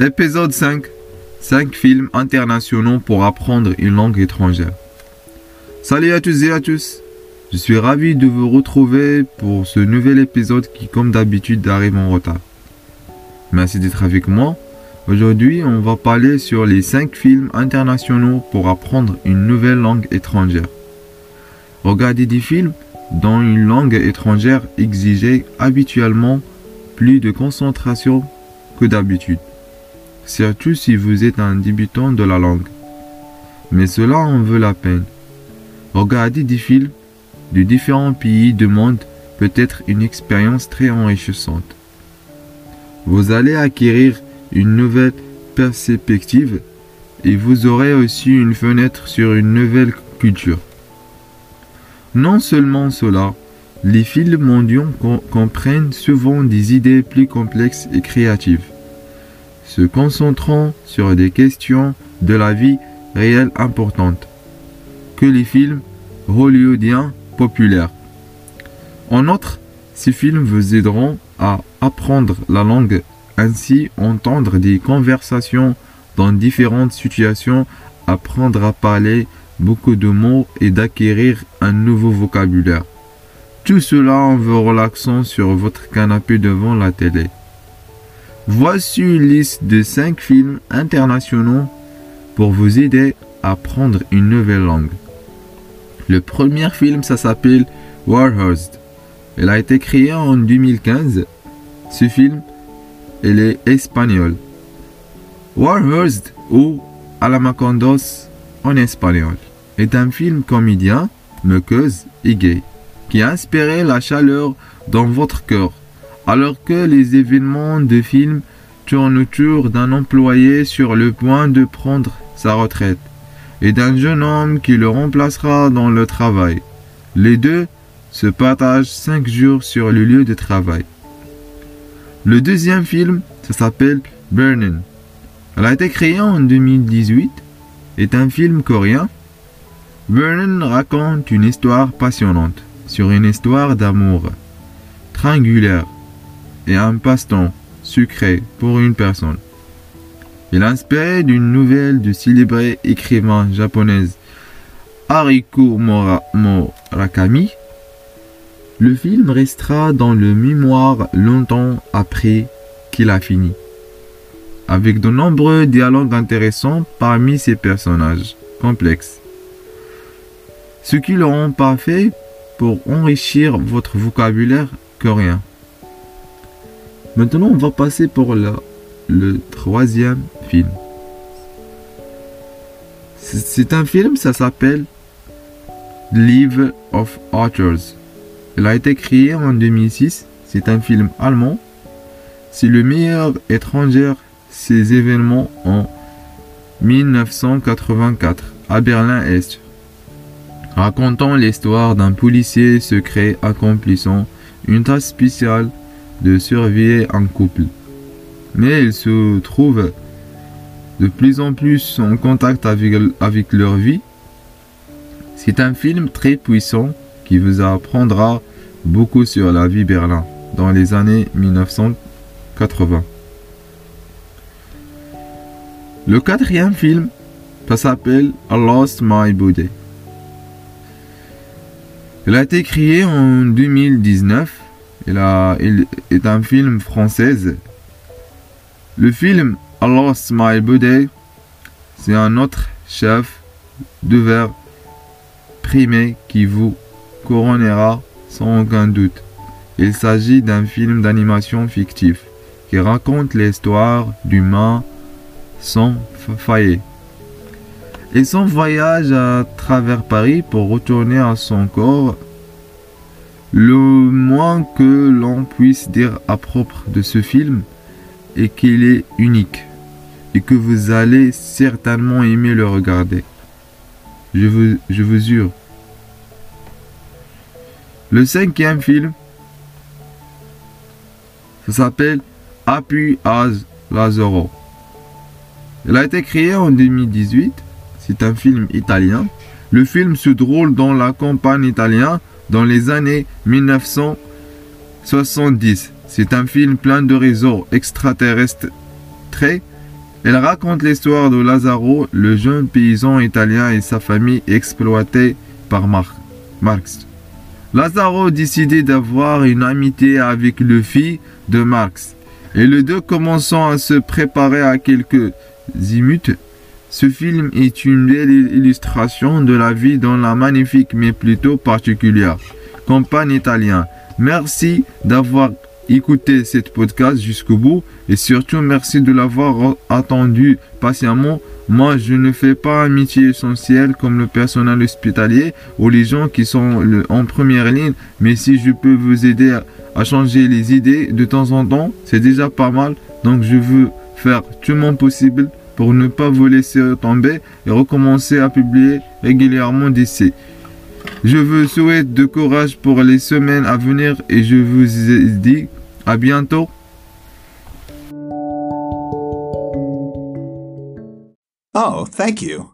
Épisode 5. 5 films internationaux pour apprendre une langue étrangère. Salut à tous et à tous. Je suis ravi de vous retrouver pour ce nouvel épisode qui, comme d'habitude, arrive en retard. Merci d'être avec moi. Aujourd'hui, on va parler sur les 5 films internationaux pour apprendre une nouvelle langue étrangère. Regarder des films dans une langue étrangère exigeait habituellement plus de concentration que d'habitude, surtout si vous êtes un débutant de la langue? Mais cela en veut la peine. Regarder des films de différents pays demande peut-être une expérience très enrichissante. Vous allez acquérir une nouvelle perspective et vous aurez aussi une fenêtre sur une nouvelle culture. Non seulement cela, les films mondiaux comprennent souvent des idées plus complexes et créatives, se concentrant sur des questions de la vie réelle importantes que les films hollywoodiens populaires. En outre, ces films vous aideront à apprendre la langue, ainsi entendre des conversations dans différentes situations, apprendre à parler beaucoup de mots et d'acquérir un nouveau vocabulaire. Tout cela en vous relaxant sur votre canapé devant la télé. Voici une liste de 5 films internationaux pour vous aider à apprendre une nouvelle langue. Le premier film, ça s'appelle Warhurst. Il a été créé en 2015. Ce film, il est espagnol. Warhurst ou Alamacondos en espagnol est un film comédien, moqueuse et gay qui a inspiré la chaleur dans votre cœur, alors que les événements de film tournent autour d'un employé sur le point de prendre sa retraite et d'un jeune homme qui le remplacera dans le travail. Les deux se partagent cinq jours sur le lieu de travail. Le deuxième film, ça s'appelle Burning. Elle a été créée en 2018, est un film coréen. Burning raconte une histoire passionnante sur une histoire d'amour triangulaire et un passe-temps sucré pour une personne. Il inspiré d'une nouvelle du célébré écrivain japonaise Hariko Murakami. Le film restera dans le mémoire longtemps après qu'il a fini, avec de nombreux dialogues intéressants parmi ses personnages complexes. Ce qui le rend parfait pour enrichir votre vocabulaire coréen. Maintenant, on va passer pour le, le troisième film. C'est un film, ça s'appelle Live of Authors. Il a été créé en 2006. C'est un film allemand. C'est le meilleur étranger ces événements en 1984 à Berlin-Est racontant l'histoire d'un policier secret accomplissant une tâche spéciale de surveiller un couple. Mais il se trouve de plus en plus en contact avec, avec leur vie. C'est un film très puissant qui vous apprendra beaucoup sur la vie Berlin dans les années 1980. Le quatrième film, ça s'appelle I Lost My Body. Il a été créé en 2019. Il, est un film français. Le film My Body, c'est un autre chef de verre primé qui vous couronnera sans aucun doute. Il s'agit d'un film d'animation fictif qui raconte l'histoire d'humains sans faillir et son voyage à travers Paris pour retourner à son corps, le moins que l'on puisse dire à propre de ce film est qu'il est unique et que vous allez certainement aimer le regarder. Je vous, jure. Le cinquième film, ça s'appelle Appui Az Lazaro. Il a été créé en 2018 c'est un film italien. Le film se déroule dans la campagne italienne dans les années 1970. C'est un film plein de réseaux extraterrestres Elle raconte l'histoire de Lazzaro, le jeune paysan italien et sa famille exploités par Marx. Lazzaro décidait d'avoir une amitié avec le fils de Marx, et les deux commençant à se préparer à quelques imutes. Ce film est une belle illustration de la vie dans la magnifique mais plutôt particulière campagne italienne. Merci d'avoir écouté cette podcast jusqu'au bout et surtout merci de l'avoir attendu patiemment moi, je ne fais pas un métier essentiel comme le personnel hospitalier ou les gens qui sont en première ligne, mais si je peux vous aider à, changer les idées de temps en temps, c'est déjà pas mal. Donc, je veux faire tout mon possible pour ne pas vous laisser tomber et recommencer à publier régulièrement d'ici. Je vous souhaite de courage pour les semaines à venir et je vous dis à bientôt. Oh, thank you.